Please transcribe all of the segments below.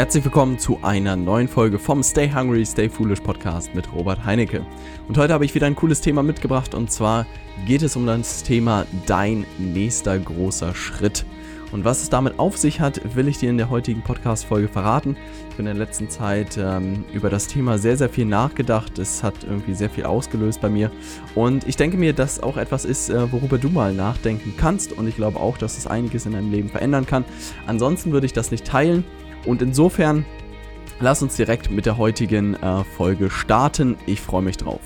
Herzlich willkommen zu einer neuen Folge vom Stay Hungry, Stay Foolish Podcast mit Robert Heinecke. Und heute habe ich wieder ein cooles Thema mitgebracht und zwar geht es um das Thema Dein nächster großer Schritt. Und was es damit auf sich hat, will ich dir in der heutigen Podcast-Folge verraten. Ich bin in der letzten Zeit ähm, über das Thema sehr, sehr viel nachgedacht. Es hat irgendwie sehr viel ausgelöst bei mir. Und ich denke mir, dass auch etwas ist, äh, worüber du mal nachdenken kannst. Und ich glaube auch, dass es einiges in deinem Leben verändern kann. Ansonsten würde ich das nicht teilen. Und insofern, lass uns direkt mit der heutigen äh, Folge starten. Ich freue mich drauf.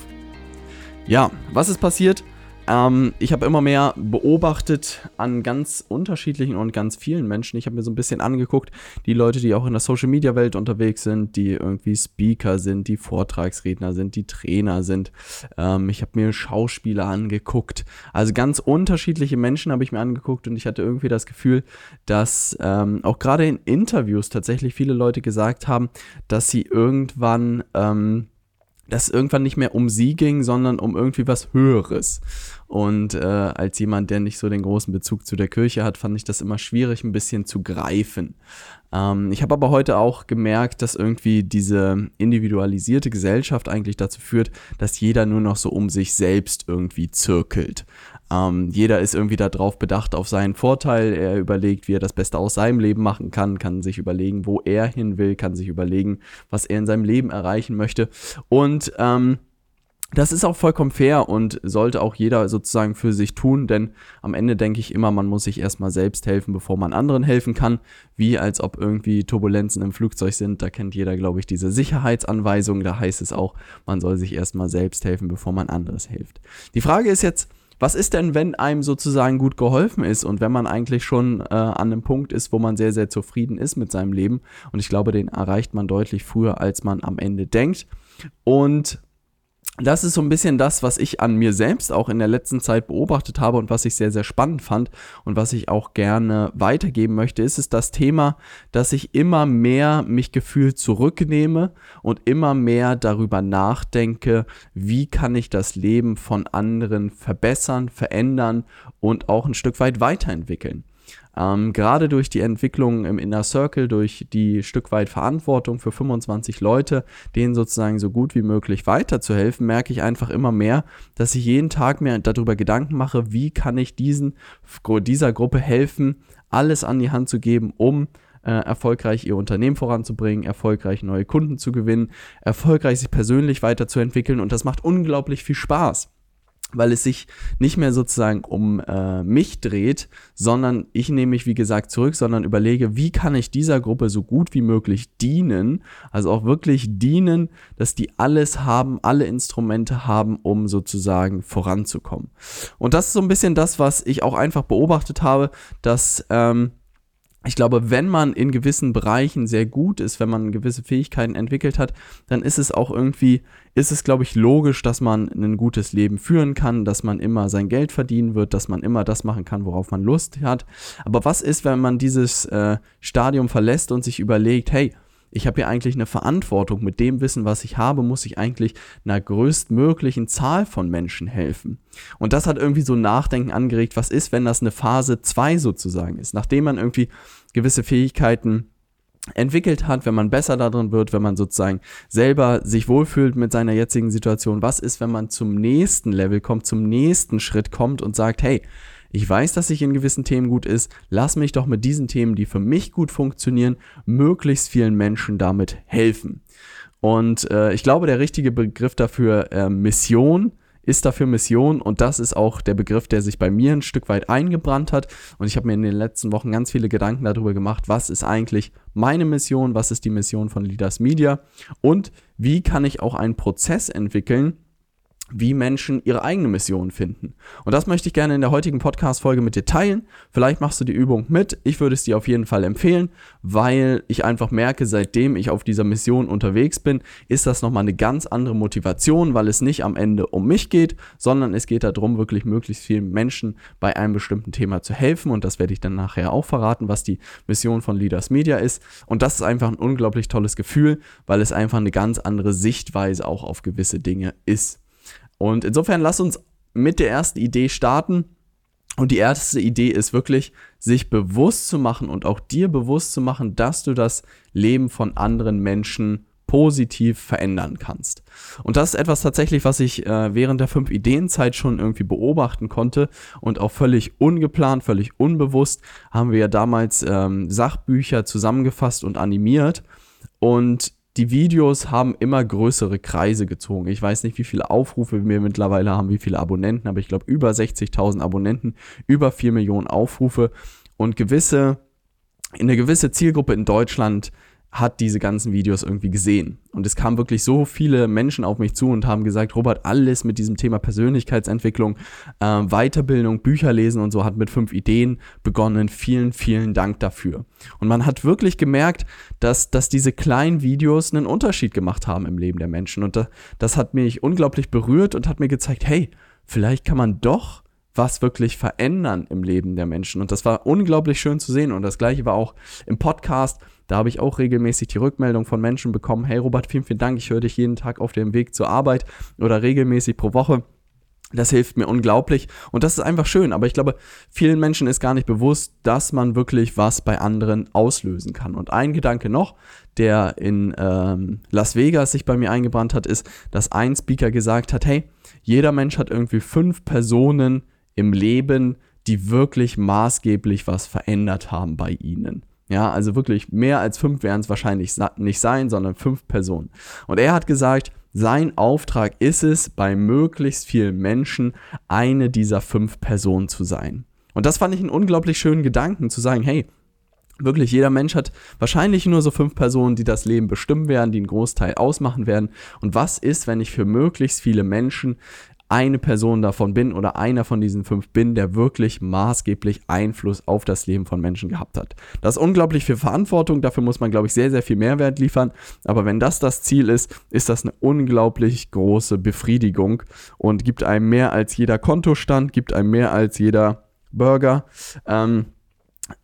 Ja, was ist passiert? Ähm, ich habe immer mehr beobachtet an ganz unterschiedlichen und ganz vielen Menschen. Ich habe mir so ein bisschen angeguckt, die Leute, die auch in der Social-Media-Welt unterwegs sind, die irgendwie Speaker sind, die Vortragsredner sind, die Trainer sind. Ähm, ich habe mir Schauspieler angeguckt. Also ganz unterschiedliche Menschen habe ich mir angeguckt und ich hatte irgendwie das Gefühl, dass ähm, auch gerade in Interviews tatsächlich viele Leute gesagt haben, dass sie irgendwann ähm, dass es irgendwann nicht mehr um sie ging, sondern um irgendwie was Höheres. Und äh, als jemand, der nicht so den großen Bezug zu der Kirche hat, fand ich das immer schwierig, ein bisschen zu greifen. Ähm, ich habe aber heute auch gemerkt, dass irgendwie diese individualisierte Gesellschaft eigentlich dazu führt, dass jeder nur noch so um sich selbst irgendwie zirkelt. Ähm, jeder ist irgendwie darauf bedacht auf seinen Vorteil. Er überlegt, wie er das Beste aus seinem Leben machen kann, kann sich überlegen, wo er hin will, kann sich überlegen, was er in seinem Leben erreichen möchte. Und ähm, das ist auch vollkommen fair und sollte auch jeder sozusagen für sich tun, denn am Ende denke ich immer, man muss sich erstmal selbst helfen, bevor man anderen helfen kann, wie als ob irgendwie Turbulenzen im Flugzeug sind. Da kennt jeder, glaube ich, diese Sicherheitsanweisung. Da heißt es auch, man soll sich erstmal selbst helfen, bevor man anderes hilft. Die Frage ist jetzt, was ist denn, wenn einem sozusagen gut geholfen ist und wenn man eigentlich schon äh, an einem Punkt ist, wo man sehr, sehr zufrieden ist mit seinem Leben? Und ich glaube, den erreicht man deutlich früher, als man am Ende denkt. Und das ist so ein bisschen das, was ich an mir selbst auch in der letzten Zeit beobachtet habe und was ich sehr, sehr spannend fand und was ich auch gerne weitergeben möchte, ist es das Thema, dass ich immer mehr mich gefühlt zurücknehme und immer mehr darüber nachdenke, wie kann ich das Leben von anderen verbessern, verändern und auch ein Stück weit weiterentwickeln. Ähm, gerade durch die Entwicklung im Inner Circle, durch die Stück weit Verantwortung für 25 Leute, denen sozusagen so gut wie möglich weiterzuhelfen, merke ich einfach immer mehr, dass ich jeden Tag mir darüber Gedanken mache, wie kann ich diesen, dieser Gruppe helfen, alles an die Hand zu geben, um äh, erfolgreich ihr Unternehmen voranzubringen, erfolgreich neue Kunden zu gewinnen, erfolgreich sich persönlich weiterzuentwickeln. Und das macht unglaublich viel Spaß weil es sich nicht mehr sozusagen um äh, mich dreht, sondern ich nehme mich, wie gesagt, zurück, sondern überlege, wie kann ich dieser Gruppe so gut wie möglich dienen, also auch wirklich dienen, dass die alles haben, alle Instrumente haben, um sozusagen voranzukommen. Und das ist so ein bisschen das, was ich auch einfach beobachtet habe, dass ähm, ich glaube, wenn man in gewissen Bereichen sehr gut ist, wenn man gewisse Fähigkeiten entwickelt hat, dann ist es auch irgendwie, ist es, glaube ich, logisch, dass man ein gutes Leben führen kann, dass man immer sein Geld verdienen wird, dass man immer das machen kann, worauf man Lust hat. Aber was ist, wenn man dieses äh, Stadium verlässt und sich überlegt, hey, ich habe hier eigentlich eine Verantwortung. Mit dem Wissen, was ich habe, muss ich eigentlich einer größtmöglichen Zahl von Menschen helfen. Und das hat irgendwie so Nachdenken angeregt, was ist, wenn das eine Phase 2 sozusagen ist, nachdem man irgendwie gewisse Fähigkeiten entwickelt hat, wenn man besser darin wird, wenn man sozusagen selber sich wohlfühlt mit seiner jetzigen Situation. Was ist, wenn man zum nächsten Level kommt, zum nächsten Schritt kommt und sagt, hey, ich weiß, dass ich in gewissen Themen gut ist. Lass mich doch mit diesen Themen, die für mich gut funktionieren, möglichst vielen Menschen damit helfen. Und äh, ich glaube, der richtige Begriff dafür äh, Mission ist dafür Mission und das ist auch der Begriff, der sich bei mir ein Stück weit eingebrannt hat. Und ich habe mir in den letzten Wochen ganz viele Gedanken darüber gemacht, was ist eigentlich meine Mission, was ist die Mission von Leaders Media und wie kann ich auch einen Prozess entwickeln, wie Menschen ihre eigene Mission finden. Und das möchte ich gerne in der heutigen Podcast-Folge mit dir teilen. Vielleicht machst du die Übung mit. Ich würde es dir auf jeden Fall empfehlen, weil ich einfach merke, seitdem ich auf dieser Mission unterwegs bin, ist das nochmal eine ganz andere Motivation, weil es nicht am Ende um mich geht, sondern es geht darum, wirklich möglichst vielen Menschen bei einem bestimmten Thema zu helfen. Und das werde ich dann nachher auch verraten, was die Mission von Leaders Media ist. Und das ist einfach ein unglaublich tolles Gefühl, weil es einfach eine ganz andere Sichtweise auch auf gewisse Dinge ist. Und insofern lass uns mit der ersten Idee starten. Und die erste Idee ist wirklich, sich bewusst zu machen und auch dir bewusst zu machen, dass du das Leben von anderen Menschen positiv verändern kannst. Und das ist etwas tatsächlich, was ich äh, während der fünf Ideenzeit schon irgendwie beobachten konnte und auch völlig ungeplant, völlig unbewusst haben wir ja damals ähm, Sachbücher zusammengefasst und animiert und die Videos haben immer größere Kreise gezogen. Ich weiß nicht, wie viele Aufrufe wir mittlerweile haben, wie viele Abonnenten, aber ich glaube über 60.000 Abonnenten, über 4 Millionen Aufrufe und gewisse, in eine gewisse Zielgruppe in Deutschland hat diese ganzen Videos irgendwie gesehen. Und es kamen wirklich so viele Menschen auf mich zu und haben gesagt, Robert, alles mit diesem Thema Persönlichkeitsentwicklung, äh, Weiterbildung, Bücher lesen und so hat mit fünf Ideen begonnen. Vielen, vielen Dank dafür. Und man hat wirklich gemerkt, dass, dass diese kleinen Videos einen Unterschied gemacht haben im Leben der Menschen. Und das, das hat mich unglaublich berührt und hat mir gezeigt, hey, vielleicht kann man doch was wirklich verändern im Leben der Menschen. Und das war unglaublich schön zu sehen. Und das gleiche war auch im Podcast. Da habe ich auch regelmäßig die Rückmeldung von Menschen bekommen, hey Robert, vielen, vielen Dank, ich höre dich jeden Tag auf dem Weg zur Arbeit oder regelmäßig pro Woche. Das hilft mir unglaublich und das ist einfach schön. Aber ich glaube, vielen Menschen ist gar nicht bewusst, dass man wirklich was bei anderen auslösen kann. Und ein Gedanke noch, der in ähm, Las Vegas sich bei mir eingebrannt hat, ist, dass ein Speaker gesagt hat, hey, jeder Mensch hat irgendwie fünf Personen im Leben, die wirklich maßgeblich was verändert haben bei ihnen. Ja, also wirklich mehr als fünf werden es wahrscheinlich nicht sein, sondern fünf Personen. Und er hat gesagt, sein Auftrag ist es, bei möglichst vielen Menschen eine dieser fünf Personen zu sein. Und das fand ich einen unglaublich schönen Gedanken, zu sagen, hey, wirklich jeder Mensch hat wahrscheinlich nur so fünf Personen, die das Leben bestimmen werden, die einen Großteil ausmachen werden. Und was ist, wenn ich für möglichst viele Menschen eine Person davon bin oder einer von diesen fünf bin, der wirklich maßgeblich Einfluss auf das Leben von Menschen gehabt hat. Das ist unglaublich viel Verantwortung, dafür muss man, glaube ich, sehr, sehr viel Mehrwert liefern. Aber wenn das das Ziel ist, ist das eine unglaublich große Befriedigung und gibt einem mehr als jeder Kontostand, gibt einem mehr als jeder Burger. Ähm,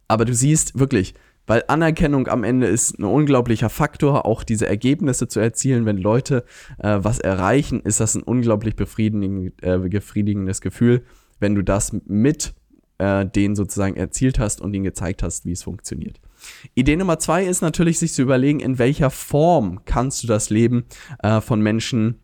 aber du siehst wirklich, weil Anerkennung am Ende ist ein unglaublicher Faktor, auch diese Ergebnisse zu erzielen, wenn Leute äh, was erreichen, ist das ein unglaublich befriedigend, äh, befriedigendes Gefühl, wenn du das mit äh, denen sozusagen erzielt hast und ihnen gezeigt hast, wie es funktioniert. Idee Nummer zwei ist natürlich, sich zu überlegen, in welcher Form kannst du das Leben äh, von Menschen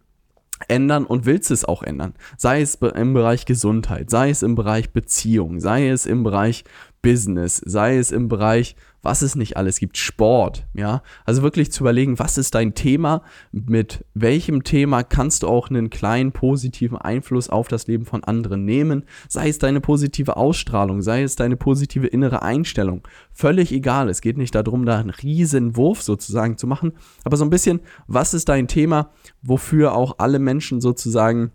ändern und willst es auch ändern. Sei es im Bereich Gesundheit, sei es im Bereich Beziehung, sei es im Bereich Business, sei es im Bereich, was es nicht alles gibt, Sport, ja. Also wirklich zu überlegen, was ist dein Thema, mit welchem Thema kannst du auch einen kleinen positiven Einfluss auf das Leben von anderen nehmen, sei es deine positive Ausstrahlung, sei es deine positive innere Einstellung, völlig egal. Es geht nicht darum, da einen riesen Wurf sozusagen zu machen, aber so ein bisschen, was ist dein Thema, wofür auch alle Menschen sozusagen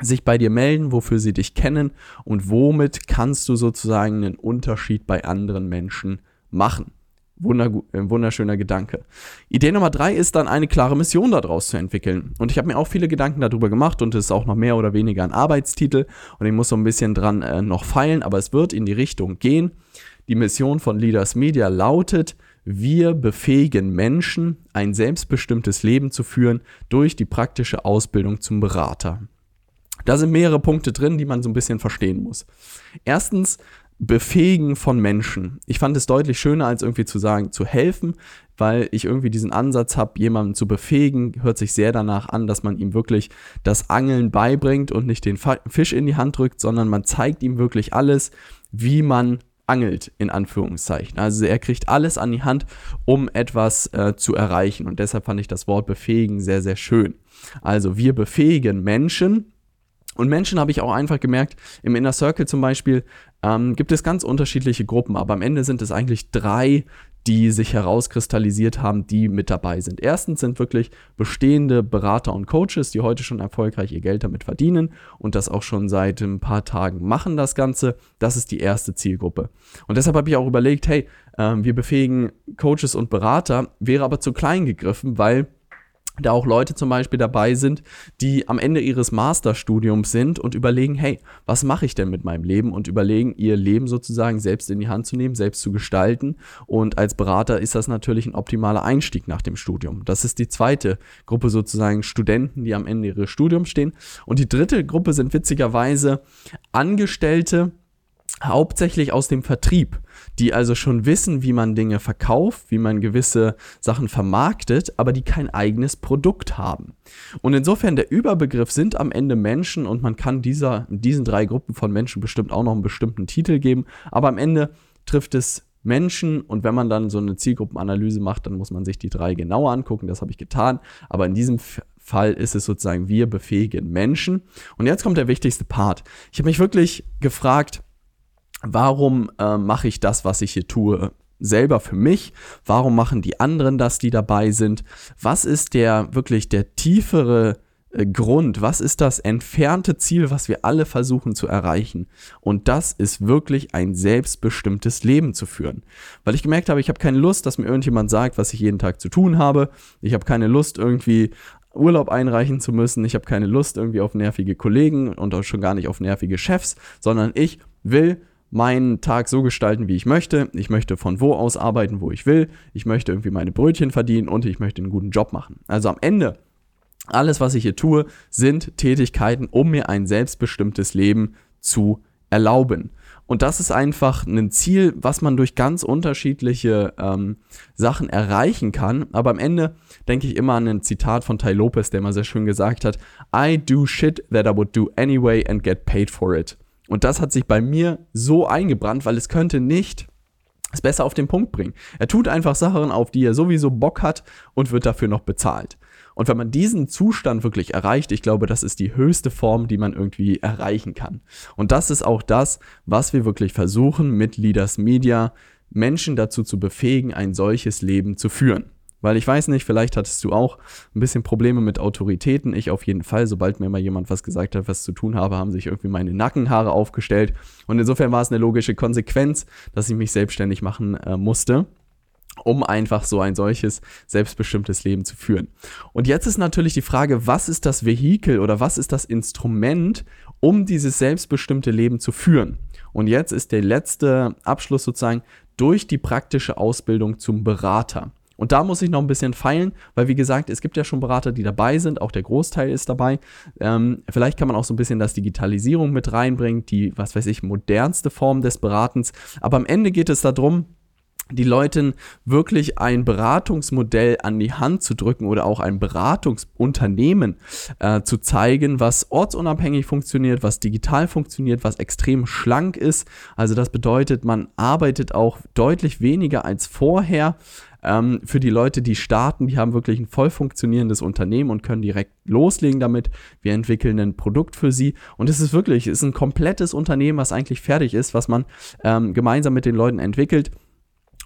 sich bei dir melden, wofür sie dich kennen und womit kannst du sozusagen einen Unterschied bei anderen Menschen machen. Äh, wunderschöner Gedanke. Idee Nummer drei ist dann eine klare Mission daraus zu entwickeln. Und ich habe mir auch viele Gedanken darüber gemacht und es ist auch noch mehr oder weniger ein Arbeitstitel und ich muss so ein bisschen dran äh, noch feilen, aber es wird in die Richtung gehen. Die Mission von Leaders Media lautet, wir befähigen Menschen, ein selbstbestimmtes Leben zu führen durch die praktische Ausbildung zum Berater. Da sind mehrere Punkte drin, die man so ein bisschen verstehen muss. Erstens, Befähigen von Menschen. Ich fand es deutlich schöner, als irgendwie zu sagen, zu helfen, weil ich irgendwie diesen Ansatz habe, jemanden zu befähigen, hört sich sehr danach an, dass man ihm wirklich das Angeln beibringt und nicht den Fisch in die Hand drückt, sondern man zeigt ihm wirklich alles, wie man angelt, in Anführungszeichen. Also er kriegt alles an die Hand, um etwas äh, zu erreichen. Und deshalb fand ich das Wort befähigen sehr, sehr schön. Also wir befähigen Menschen, und Menschen habe ich auch einfach gemerkt, im Inner Circle zum Beispiel ähm, gibt es ganz unterschiedliche Gruppen, aber am Ende sind es eigentlich drei, die sich herauskristallisiert haben, die mit dabei sind. Erstens sind wirklich bestehende Berater und Coaches, die heute schon erfolgreich ihr Geld damit verdienen und das auch schon seit ein paar Tagen machen, das Ganze. Das ist die erste Zielgruppe. Und deshalb habe ich auch überlegt, hey, äh, wir befähigen Coaches und Berater, wäre aber zu klein gegriffen, weil da auch Leute zum Beispiel dabei sind, die am Ende ihres Masterstudiums sind und überlegen, hey, was mache ich denn mit meinem Leben? Und überlegen, ihr Leben sozusagen selbst in die Hand zu nehmen, selbst zu gestalten. Und als Berater ist das natürlich ein optimaler Einstieg nach dem Studium. Das ist die zweite Gruppe sozusagen Studenten, die am Ende ihres Studiums stehen. Und die dritte Gruppe sind witzigerweise Angestellte, hauptsächlich aus dem Vertrieb, die also schon wissen, wie man Dinge verkauft, wie man gewisse Sachen vermarktet, aber die kein eigenes Produkt haben. Und insofern der Überbegriff sind am Ende Menschen und man kann dieser, diesen drei Gruppen von Menschen bestimmt auch noch einen bestimmten Titel geben, aber am Ende trifft es Menschen und wenn man dann so eine Zielgruppenanalyse macht, dann muss man sich die drei genauer angucken, das habe ich getan, aber in diesem Fall ist es sozusagen, wir befähigen Menschen. Und jetzt kommt der wichtigste Part. Ich habe mich wirklich gefragt, warum äh, mache ich das, was ich hier tue, selber für mich? Warum machen die anderen das, die dabei sind? Was ist der wirklich der tiefere äh, Grund? Was ist das entfernte Ziel, was wir alle versuchen zu erreichen? Und das ist wirklich ein selbstbestimmtes Leben zu führen. Weil ich gemerkt habe, ich habe keine Lust, dass mir irgendjemand sagt, was ich jeden Tag zu tun habe. Ich habe keine Lust, irgendwie Urlaub einreichen zu müssen. Ich habe keine Lust irgendwie auf nervige Kollegen und auch schon gar nicht auf nervige Chefs, sondern ich will meinen Tag so gestalten, wie ich möchte. Ich möchte von wo aus arbeiten, wo ich will. Ich möchte irgendwie meine Brötchen verdienen und ich möchte einen guten Job machen. Also am Ende, alles, was ich hier tue, sind Tätigkeiten, um mir ein selbstbestimmtes Leben zu erlauben. Und das ist einfach ein Ziel, was man durch ganz unterschiedliche ähm, Sachen erreichen kann. Aber am Ende denke ich immer an ein Zitat von Ty Lopez, der mal sehr schön gesagt hat, I do shit that I would do anyway and get paid for it. Und das hat sich bei mir so eingebrannt, weil es könnte nicht es besser auf den Punkt bringen. Er tut einfach Sachen, auf die er sowieso Bock hat und wird dafür noch bezahlt. Und wenn man diesen Zustand wirklich erreicht, ich glaube, das ist die höchste Form, die man irgendwie erreichen kann. Und das ist auch das, was wir wirklich versuchen mit Leaders Media, Menschen dazu zu befähigen, ein solches Leben zu führen. Weil ich weiß nicht, vielleicht hattest du auch ein bisschen Probleme mit Autoritäten. Ich auf jeden Fall. Sobald mir mal jemand was gesagt hat, was zu tun habe, haben sich irgendwie meine Nackenhaare aufgestellt. Und insofern war es eine logische Konsequenz, dass ich mich selbstständig machen äh, musste um einfach so ein solches selbstbestimmtes Leben zu führen. Und jetzt ist natürlich die Frage, was ist das Vehikel oder was ist das Instrument, um dieses selbstbestimmte Leben zu führen? Und jetzt ist der letzte Abschluss sozusagen durch die praktische Ausbildung zum Berater. Und da muss ich noch ein bisschen feilen, weil wie gesagt, es gibt ja schon Berater, die dabei sind, auch der Großteil ist dabei. Ähm, vielleicht kann man auch so ein bisschen das Digitalisierung mit reinbringen, die, was weiß ich, modernste Form des Beratens. Aber am Ende geht es darum, die Leuten wirklich ein Beratungsmodell an die Hand zu drücken oder auch ein Beratungsunternehmen äh, zu zeigen, was ortsunabhängig funktioniert, was digital funktioniert, was extrem schlank ist. Also das bedeutet, man arbeitet auch deutlich weniger als vorher. Ähm, für die Leute, die starten, die haben wirklich ein voll funktionierendes Unternehmen und können direkt loslegen damit. Wir entwickeln ein Produkt für sie und es ist wirklich, es ist ein komplettes Unternehmen, was eigentlich fertig ist, was man ähm, gemeinsam mit den Leuten entwickelt.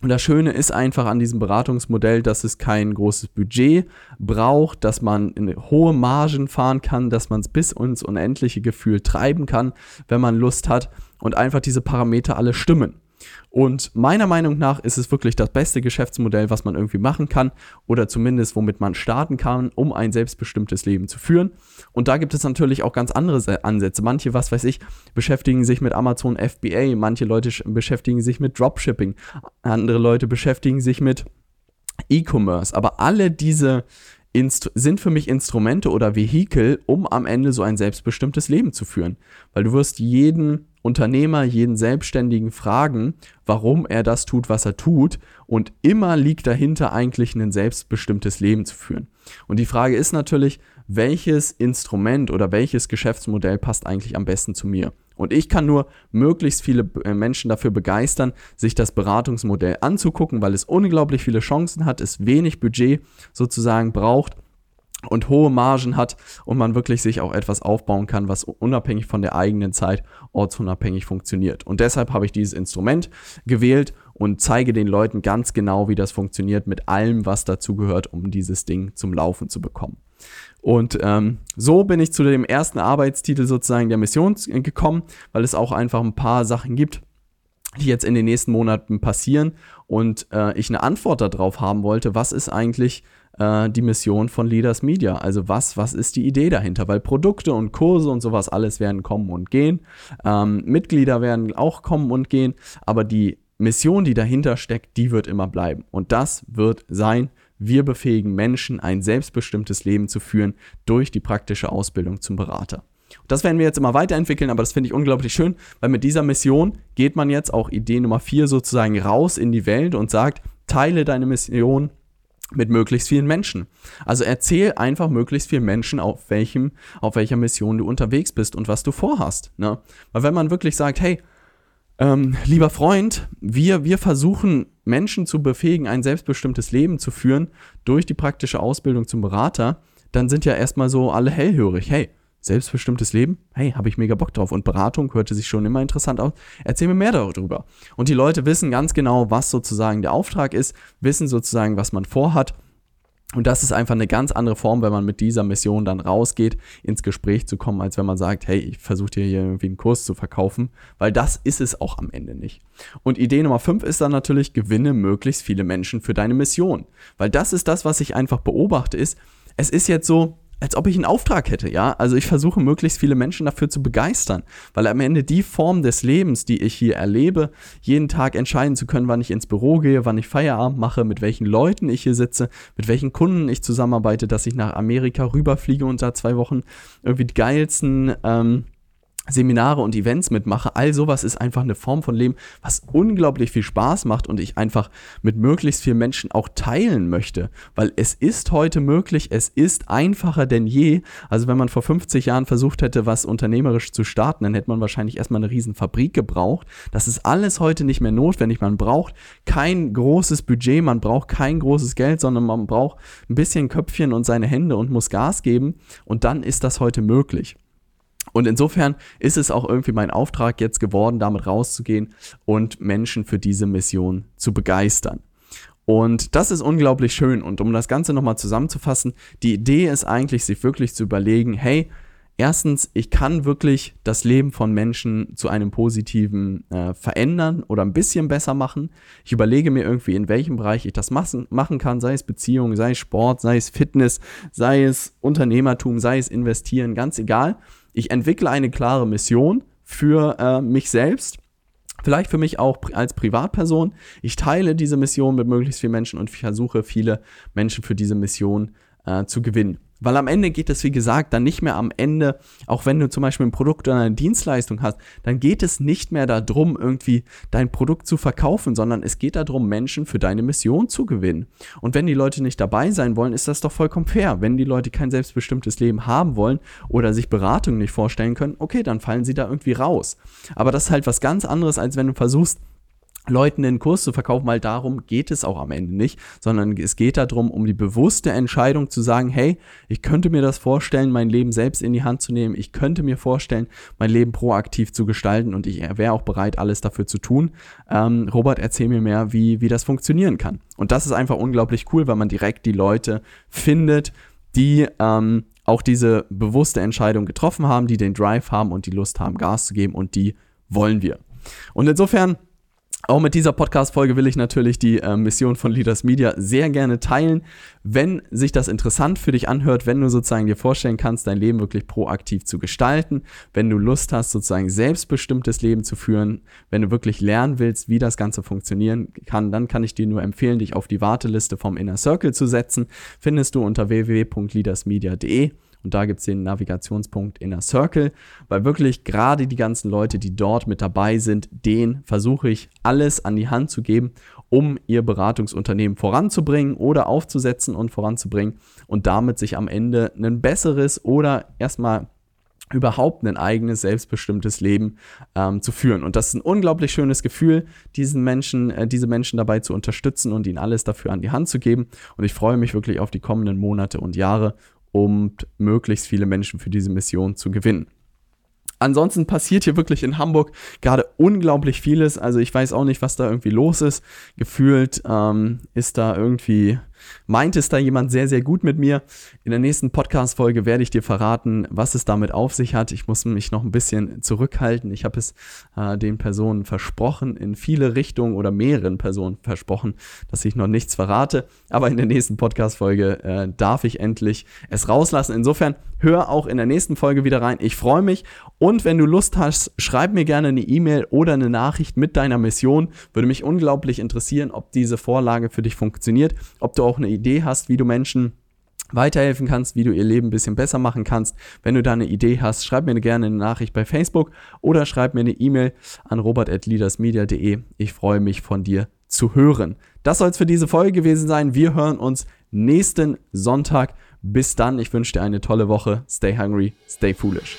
Und das Schöne ist einfach an diesem Beratungsmodell, dass es kein großes Budget braucht, dass man hohe Margen fahren kann, dass man es bis ins unendliche Gefühl treiben kann, wenn man Lust hat und einfach diese Parameter alle stimmen. Und meiner Meinung nach ist es wirklich das beste Geschäftsmodell, was man irgendwie machen kann oder zumindest womit man starten kann, um ein selbstbestimmtes Leben zu führen. Und da gibt es natürlich auch ganz andere Ansätze. Manche, was weiß ich, beschäftigen sich mit Amazon FBA, manche Leute beschäftigen sich mit Dropshipping, andere Leute beschäftigen sich mit E-Commerce. Aber alle diese Inst sind für mich Instrumente oder Vehikel, um am Ende so ein selbstbestimmtes Leben zu führen. Weil du wirst jeden Unternehmer, jeden Selbstständigen fragen, warum er das tut, was er tut. Und immer liegt dahinter eigentlich ein selbstbestimmtes Leben zu führen. Und die Frage ist natürlich, welches Instrument oder welches Geschäftsmodell passt eigentlich am besten zu mir? Und ich kann nur möglichst viele äh, Menschen dafür begeistern, sich das Beratungsmodell anzugucken, weil es unglaublich viele Chancen hat, es wenig Budget sozusagen braucht und hohe Margen hat und man wirklich sich auch etwas aufbauen kann, was unabhängig von der eigenen Zeit ortsunabhängig funktioniert. Und deshalb habe ich dieses Instrument gewählt und zeige den Leuten ganz genau, wie das funktioniert mit allem, was dazu gehört, um dieses Ding zum Laufen zu bekommen. Und ähm, so bin ich zu dem ersten Arbeitstitel sozusagen der Mission gekommen, weil es auch einfach ein paar Sachen gibt, die jetzt in den nächsten Monaten passieren und äh, ich eine Antwort darauf haben wollte, was ist eigentlich äh, die Mission von Leaders Media. Also was, was ist die Idee dahinter? Weil Produkte und Kurse und sowas alles werden kommen und gehen. Ähm, Mitglieder werden auch kommen und gehen. Aber die Mission, die dahinter steckt, die wird immer bleiben. Und das wird sein, wir befähigen Menschen, ein selbstbestimmtes Leben zu führen durch die praktische Ausbildung zum Berater. Das werden wir jetzt immer weiterentwickeln, aber das finde ich unglaublich schön, weil mit dieser Mission geht man jetzt auch Idee Nummer 4 sozusagen raus in die Welt und sagt, teile deine Mission mit möglichst vielen Menschen. Also erzähl einfach möglichst vielen Menschen, auf welchem, auf welcher Mission du unterwegs bist und was du vorhast. Ne? Weil wenn man wirklich sagt, hey, ähm, lieber Freund, wir, wir versuchen Menschen zu befähigen, ein selbstbestimmtes Leben zu führen durch die praktische Ausbildung zum Berater, dann sind ja erstmal so alle hellhörig. Hey, selbstbestimmtes Leben? Hey, habe ich mega Bock drauf. Und Beratung hörte sich schon immer interessant aus. Erzähl mir mehr darüber. Und die Leute wissen ganz genau, was sozusagen der Auftrag ist, wissen sozusagen, was man vorhat. Und das ist einfach eine ganz andere Form, wenn man mit dieser Mission dann rausgeht, ins Gespräch zu kommen, als wenn man sagt, hey, ich versuche dir hier irgendwie einen Kurs zu verkaufen, weil das ist es auch am Ende nicht. Und Idee Nummer 5 ist dann natürlich, gewinne möglichst viele Menschen für deine Mission. Weil das ist das, was ich einfach beobachte, ist, es ist jetzt so, als ob ich einen Auftrag hätte, ja. Also ich versuche möglichst viele Menschen dafür zu begeistern, weil am Ende die Form des Lebens, die ich hier erlebe, jeden Tag entscheiden zu können, wann ich ins Büro gehe, wann ich Feierabend mache, mit welchen Leuten ich hier sitze, mit welchen Kunden ich zusammenarbeite, dass ich nach Amerika rüberfliege und da zwei Wochen irgendwie die geilsten ähm, Seminare und Events mitmache. All sowas ist einfach eine Form von Leben, was unglaublich viel Spaß macht und ich einfach mit möglichst vielen Menschen auch teilen möchte. Weil es ist heute möglich, es ist einfacher denn je. Also wenn man vor 50 Jahren versucht hätte, was unternehmerisch zu starten, dann hätte man wahrscheinlich erstmal eine riesen Fabrik gebraucht. Das ist alles heute nicht mehr notwendig. Man braucht kein großes Budget, man braucht kein großes Geld, sondern man braucht ein bisschen Köpfchen und seine Hände und muss Gas geben. Und dann ist das heute möglich. Und insofern ist es auch irgendwie mein Auftrag jetzt geworden, damit rauszugehen und Menschen für diese Mission zu begeistern. Und das ist unglaublich schön. Und um das Ganze nochmal zusammenzufassen, die Idee ist eigentlich, sich wirklich zu überlegen, hey, erstens, ich kann wirklich das Leben von Menschen zu einem positiven äh, verändern oder ein bisschen besser machen. Ich überlege mir irgendwie, in welchem Bereich ich das machen, machen kann, sei es Beziehung, sei es Sport, sei es Fitness, sei es Unternehmertum, sei es Investieren, ganz egal. Ich entwickle eine klare Mission für äh, mich selbst. Vielleicht für mich auch als Privatperson. Ich teile diese Mission mit möglichst vielen Menschen und versuche viele Menschen für diese Mission äh, zu gewinnen. Weil am Ende geht es, wie gesagt, dann nicht mehr am Ende, auch wenn du zum Beispiel ein Produkt oder eine Dienstleistung hast, dann geht es nicht mehr darum, irgendwie dein Produkt zu verkaufen, sondern es geht darum, Menschen für deine Mission zu gewinnen. Und wenn die Leute nicht dabei sein wollen, ist das doch vollkommen fair. Wenn die Leute kein selbstbestimmtes Leben haben wollen oder sich Beratung nicht vorstellen können, okay, dann fallen sie da irgendwie raus. Aber das ist halt was ganz anderes, als wenn du versuchst, Leuten den Kurs zu verkaufen, weil darum geht es auch am Ende nicht, sondern es geht darum, um die bewusste Entscheidung zu sagen, hey, ich könnte mir das vorstellen, mein Leben selbst in die Hand zu nehmen, ich könnte mir vorstellen, mein Leben proaktiv zu gestalten und ich wäre auch bereit, alles dafür zu tun. Ähm, Robert, erzähl mir mehr, wie, wie das funktionieren kann. Und das ist einfach unglaublich cool, weil man direkt die Leute findet, die ähm, auch diese bewusste Entscheidung getroffen haben, die den Drive haben und die Lust haben, Gas zu geben und die wollen wir. Und insofern auch mit dieser Podcast-Folge will ich natürlich die äh, Mission von Leaders Media sehr gerne teilen. Wenn sich das interessant für dich anhört, wenn du sozusagen dir vorstellen kannst, dein Leben wirklich proaktiv zu gestalten, wenn du Lust hast, sozusagen selbstbestimmtes Leben zu führen, wenn du wirklich lernen willst, wie das Ganze funktionieren kann, dann kann ich dir nur empfehlen, dich auf die Warteliste vom Inner Circle zu setzen. Findest du unter www.leadersmedia.de. Und da gibt es den Navigationspunkt Inner Circle, weil wirklich gerade die ganzen Leute, die dort mit dabei sind, denen versuche ich alles an die Hand zu geben, um ihr Beratungsunternehmen voranzubringen oder aufzusetzen und voranzubringen und damit sich am Ende ein besseres oder erstmal überhaupt ein eigenes, selbstbestimmtes Leben ähm, zu führen. Und das ist ein unglaublich schönes Gefühl, diesen Menschen, äh, diese Menschen dabei zu unterstützen und ihnen alles dafür an die Hand zu geben. Und ich freue mich wirklich auf die kommenden Monate und Jahre um möglichst viele Menschen für diese Mission zu gewinnen. Ansonsten passiert hier wirklich in Hamburg gerade unglaublich vieles. Also ich weiß auch nicht, was da irgendwie los ist. Gefühlt ähm, ist da irgendwie meint es da jemand sehr, sehr gut mit mir. In der nächsten Podcast-Folge werde ich dir verraten, was es damit auf sich hat. Ich muss mich noch ein bisschen zurückhalten. Ich habe es äh, den Personen versprochen, in viele Richtungen oder mehreren Personen versprochen, dass ich noch nichts verrate. Aber in der nächsten Podcast-Folge äh, darf ich endlich es rauslassen. Insofern hör auch in der nächsten Folge wieder rein. Ich freue mich. Und wenn du Lust hast, schreib mir gerne eine E-Mail oder eine Nachricht mit deiner Mission. Würde mich unglaublich interessieren, ob diese Vorlage für dich funktioniert, ob du auch eine Idee hast, wie du Menschen weiterhelfen kannst, wie du ihr Leben ein bisschen besser machen kannst. Wenn du da eine Idee hast, schreib mir gerne eine Nachricht bei Facebook oder schreib mir eine E-Mail an robert.leadersmedia.de. Ich freue mich von dir zu hören. Das soll es für diese Folge gewesen sein. Wir hören uns nächsten Sonntag. Bis dann. Ich wünsche dir eine tolle Woche. Stay hungry, stay foolish.